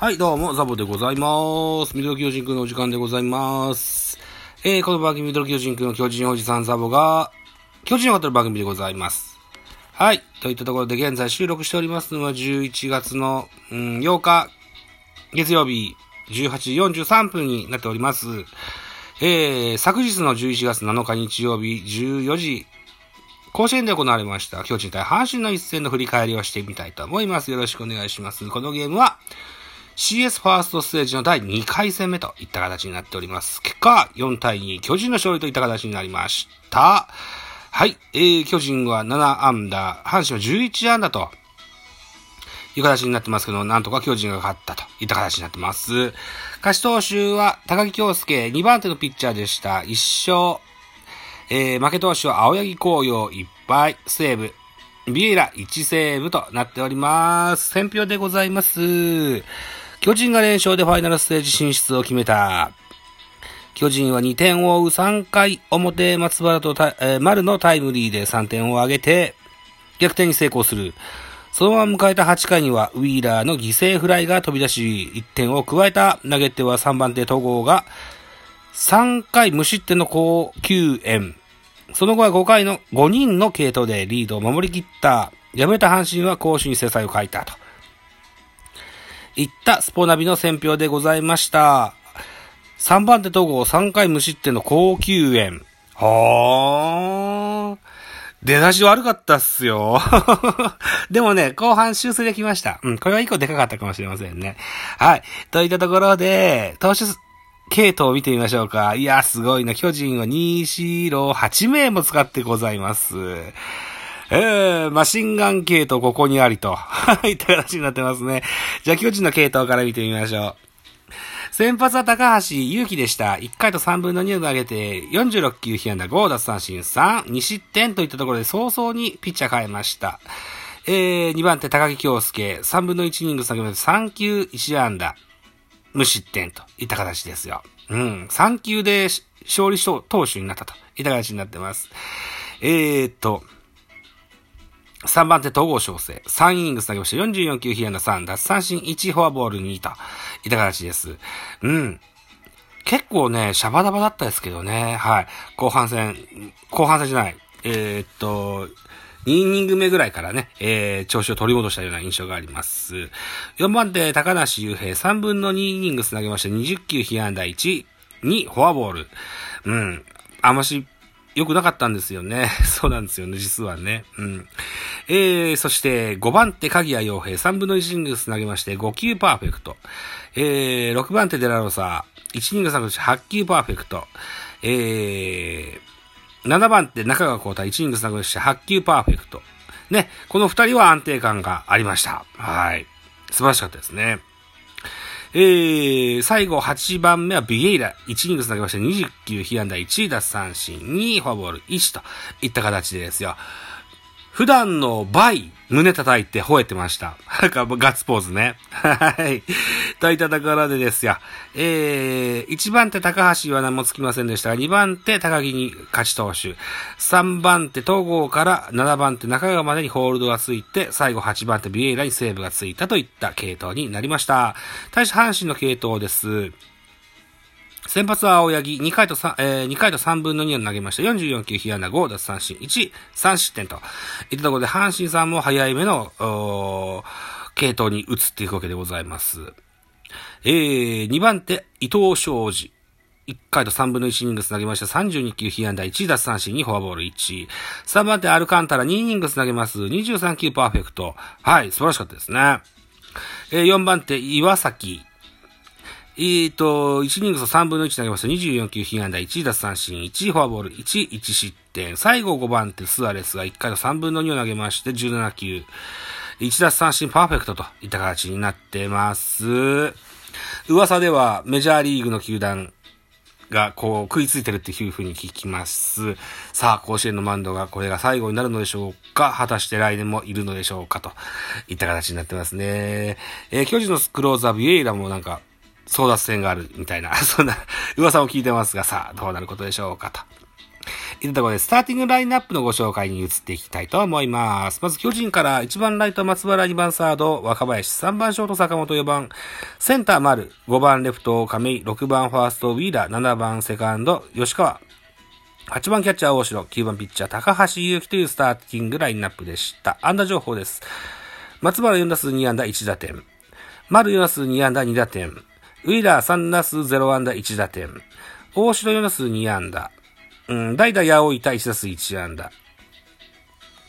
はい、どうも、ザボでございます。ミドル巨人くんのお時間でございます。えー、この番組、ミドル巨人くんの巨人おじさんザボが、巨人を語る番組でございます。はい、といったところで現在収録しておりますのは11月の、うん、8日、月曜日、18時43分になっております。えー、昨日の11月7日日曜日、14時、甲子園で行われました、巨人対阪神の一戦の振り返りをしてみたいと思います。よろしくお願いします。このゲームは、CS ファーストステージの第2回戦目といった形になっております。結果、4対2、巨人の勝利といった形になりました。はい、えー、巨人は7安打、阪神は11安打と、いう形になってますけど、なんとか巨人が勝ったといった形になってます。勝ち投手は高木京介、2番手のピッチャーでした。1勝。えー、負け投手は青柳紅葉1敗、セーブ。ビエラ1セーブとなっております。選票でございます。巨人が連勝でファイナルステージ進出を決めた。巨人は2点を追う3回表、松原と、えー丸のタイムリーで3点を挙げて、逆転に成功する。そのまま迎えた8回には、ウィーラーの犠牲フライが飛び出し、1点を加えた投げ手は3番手戸郷が、3回無失点の高救援。その後は5回の5人の系統でリードを守り切った。敗れた阪神は攻守に制裁を書いたと。いったスポナビの選評でございました。3番手戸郷3回無失点の高救援。はー。出だし悪かったっすよ。でもね、後半修正できました。うん、これは一個でかかったかもしれませんね。はい。といったところで、投手系統を見てみましょうか。いや、すごいな。巨人は2、4、6、8名も使ってございます。えー、マシンガン系統ここにありと。は い、った形になってますね。じゃあ、巨人の系統から見てみましょう。先発は高橋祐希でした。1回と3分の2を投げて、46球被安打5奪三振3、2失点といったところで早々にピッチャー変えました。えー、2番手高木京介、3分の1イニング投げまして3球1安打、無失点といった形ですよ。うん、3球で勝利し投手になったといった形になってます。えーっと、3番手、統合小生。3イニング投げまして、44球被安打3、奪三振1、フォアボール2と、いった形です。うん。結構ね、シャバダバだったですけどね。はい。後半戦、後半戦じゃない。えー、っと、2イニング目ぐらいからね、えー、調子を取り戻したような印象があります。4番手、高梨雄平、3分の2イニング投げまして、20球被安打1、2、フォアボール。うん。あまし、良くなかったんですよね。そうなんですよね、実はね。うん。えー、そして、5番手、鍵谷洋平、3分の1イニングス投げまして、5球パーフェクト。えー、6番手、デラロサ、1イニング投げまして、8球パーフェクト。えー、7番って、中川幸太、1イニング投げまして、8球パーフェクト。ね、この2人は安定感がありました。はい。素晴らしかったですね。えー、最後8番目はビエイラ。1イニング投げまして20球被安打1奪三振2フォアボール1といった形ですよ。普段の倍、胸叩いて吠えてました。なんか、ガッツポーズね。はい。といったところでですよ。えー、1番手高橋は何もつきませんでしたが、2番手高木に勝ち投手。3番手東郷から7番手中川までにホールドがついて、最後8番手ビエイラにセーブがついたといった系統になりました。対して阪神の系統です。先発は青柳、2回と3、えー、2回と3分の2を投げました。44球被安打5、奪三振1、3失点と。いったところで、阪神さんも早い目の、おー系統に移っていくわけでございます。えー、2番手、伊藤昌司。1回と3分の1イニングス投げました。32球被安打1、奪三振2、フォアボール1。3番手、アルカンタラ2イニングス投げます。23球パーフェクト。はい、素晴らしかったですね。えー、4番手、岩崎。えーと、1イニングス3分の1投げました。24球被安打1、奪三振1、フォアボール1、1失点。最後5番手、スアレスが1回と3分の2を投げまして、17球。1奪三振パーフェクトといった形になってます。噂ではメジャーリーグの球団がこう食いついてるっていう風に聞きます。さあ、甲子園のマンドがこれが最後になるのでしょうか果たして来年もいるのでしょうかといった形になってますね。えー、巨人のクローザービエイラもなんか争奪戦があるみたいな、そんな噂を聞いてますが、さあ、どうなることでしょうかと。いったところで、スターティングラインナップのご紹介に移っていきたいと思います。まず、巨人から1番ライト松原、2番サード若林、3番ショート坂本、4番センター丸、5番レフト亀井、6番ファーストウィーラー、7番セカンド吉川、8番キャッチャー大城、9番ピッチャー高橋祐希というスターティングラインナップでした。安打情報です。松原4打数2安打1打点。丸4打数2安打2打点。ウィーラー3打数0安打1打点。大城4打数2安打。うん、代打八百板1打数1安打。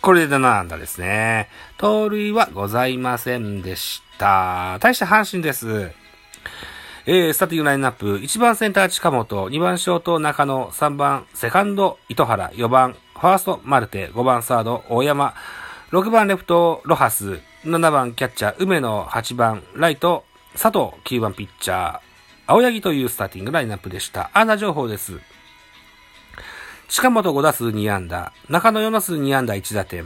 これで7安打ですね。盗塁はございませんでした。対して阪神です。えー、スターティングラインナップ、1番センター近本、2番ショート中野、3番セカンド糸原、4番ファーストマルテ、5番サード大山、6番レフトロハス、7番キャッチャー梅野、8番ライト佐藤、9番ピッチャー青柳というスターティングラインナップでした。アンダ情報です。近本5打数2安打、中野4打数2安打1打点、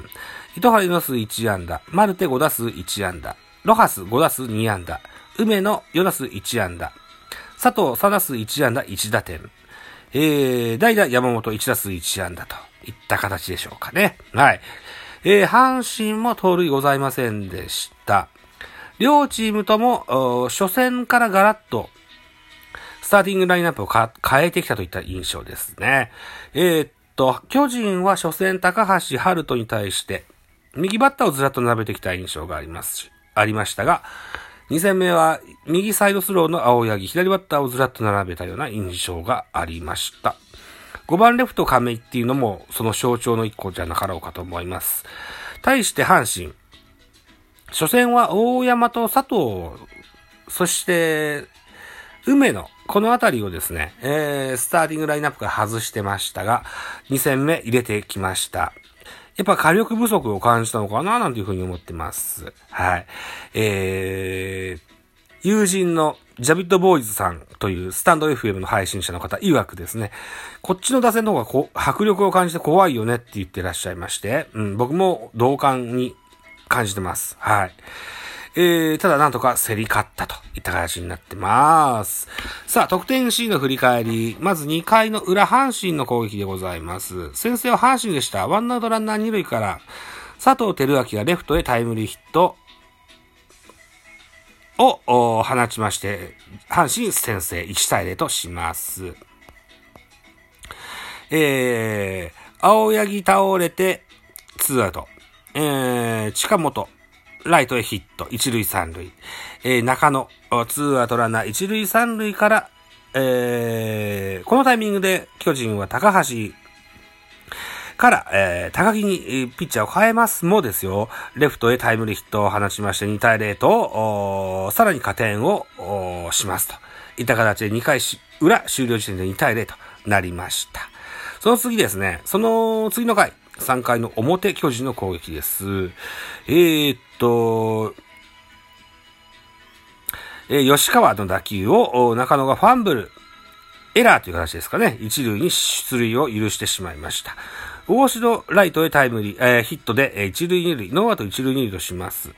糸原4打数1安打、マルテ5打数1安打、ロハス5打数2安打、梅野4打数1安打。佐藤3打数1安打1打点。えー、代打山本1打数1安打といった形でしょうかね。はい。えー、阪神も盗塁ございませんでした。両チームとも、初戦からガラッと、スターティングラインナップを変えてきたといった印象ですね。えー、っと、巨人は初戦高橋春人に対して、右バッターをずらっと並べてきた印象がありますし、ありましたが、2戦目は右サイドスローの青柳、左バッターをずらっと並べたような印象がありました。5番レフト亀井っていうのもその象徴の一個じゃなかろうかと思います。対して阪神。初戦は大山と佐藤、そして梅野、このあたりをですね、えー、スターティングラインナップから外してましたが、2戦目入れてきました。やっぱ火力不足を感じたのかななんていうふうに思ってます。はい。えー、友人のジャビットボーイズさんというスタンド FM の配信者の方曰くですね、こっちの打線の方がこ迫力を感じて怖いよねって言ってらっしゃいまして、うん、僕も同感に感じてます。はい。えー、ただなんとか競り勝ったといった形になってます。さあ、得点シーンの振り返り。まず2回の裏阪神の攻撃でございます。先制は阪神でした。ワンアウトランナー2塁から、佐藤輝明がレフトへタイムリーヒットを放ちまして、阪神先制1対0とします。えー、青柳倒れて、ツーアウト。えー、近本、ライトへヒット、一塁三塁。えー、中野、ツーアウトランナー。一塁三塁から、えー、このタイミングで巨人は高橋から、えー、高木にピッチャーを変えますもですよ、レフトへタイムリーヒットを放ちまして2対0と、さらに加点をしますと。いった形で2回し裏終了時点で2対0となりました。その次ですね、その次の回、3回の表巨人の攻撃です。えー、っと、えー、吉川の打球を中野がファンブル、エラーという形ですかね。一塁に出塁を許してしまいました。大城ライトへタイムリー、えー、ヒットで、一塁二塁、ノーアウト一塁二塁とします。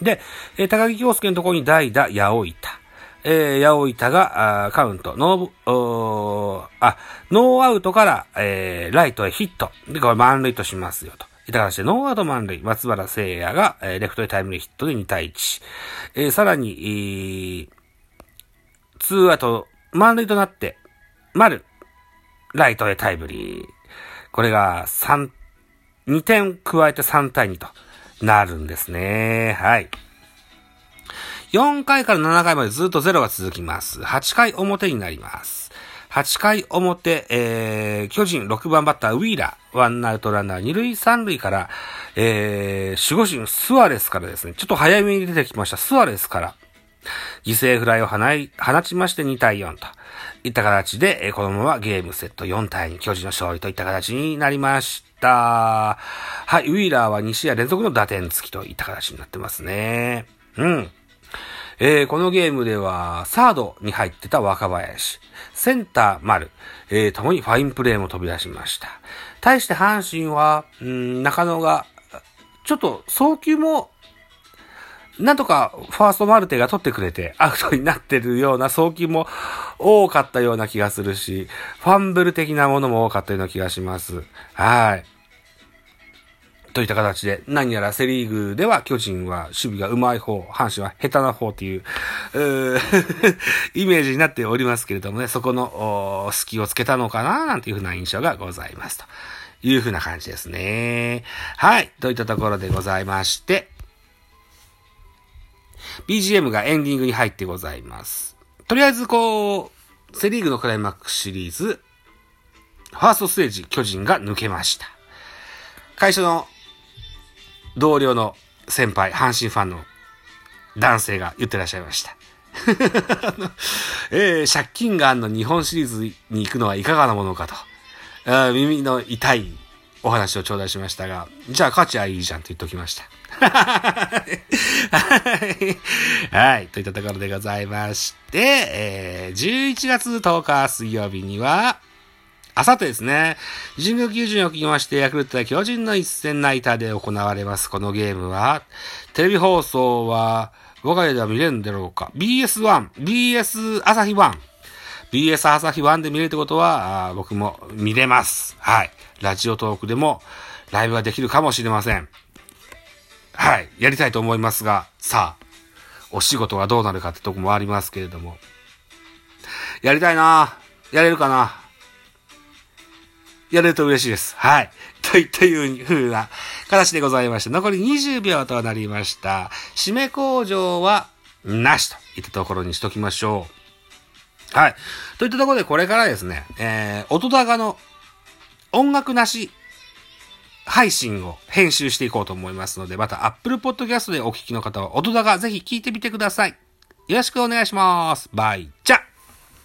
で、えー、高木京介のところに代打、八百板。えー、八百板が、あカウント、ノー、おあ、ノーアウトから、えー、ライトへヒット。で、これ満塁としますよと。いた形で、ノーアウト満塁、松原聖也が、えー、レフトへタイムリーヒットで2対1。えー、さらに、えー、ツーアウト満塁となって、丸、ライトへタイムリー。これが3、2点加えて3対2となるんですね。はい。4回から7回までずっと0が続きます。8回表になります。8回表、えー、巨人6番バッターウィーラー、ワンアウトランナー2塁3塁から、えー、守護神スアレスからですね、ちょっと早めに出てきましたスアレスから、犠牲フライを放放ちまして2対4といった形で、えー、このままゲームセット4対2、巨人の勝利といった形になりました。はい、ウィーラーは2試合連続の打点付きといった形になってますね。うん。えー、このゲームでは、サードに入ってた若林、センター丸、えー、ともにファインプレーも飛び出しました。対して阪神は、ん中野が、ちょっと送球も、なんとかファーストマルテが取ってくれてアウトになってるような送金も多かったような気がするし、ファンブル的なものも多かったような気がします。はい。といった形で、何やらセリーグでは巨人は守備が上手い方、阪神は下手な方っていう、う イメージになっておりますけれどもね、そこの隙をつけたのかななんていうふうな印象がございますというふうな感じですね。はい。といったところでございまして、BGM がエンディングに入ってございます。とりあえずこう、セリーグのクライマックスシリーズ、ファーストステージ巨人が抜けました。会社の同僚の先輩、阪神ファンの男性が言ってらっしゃいました。えー、借金があんの日本シリーズに行くのはいかがなものかと。あ耳の痛いお話を頂戴しましたが、じゃあ価値はいいじゃんと言っておきました。はい。といったところでございまして、えー、11月10日水曜日には、あさってですね、神宮球児におきまして、ヤクルトや巨人の一戦ナイターで行われます。このゲームは、テレビ放送は、我が家では見れるんだろうか。BS1、BS 朝日1。BS 朝日1で見れるってことは、僕も見れます。はい。ラジオトークでもライブができるかもしれません。はい。やりたいと思いますが、さあ、お仕事がどうなるかってとこもありますけれども。やりたいなやれるかなやれると嬉しいです。はい。といったいう風な形でございまして、残り20秒となりました。締め工場はなしといったところにしときましょう。はい。といったところでこれからですね、えー、音高の音楽なし配信を編集していこうと思いますので、また Apple Podcast でお聞きの方は音高ぜひ聞いてみてください。よろしくお願いします。バイチャ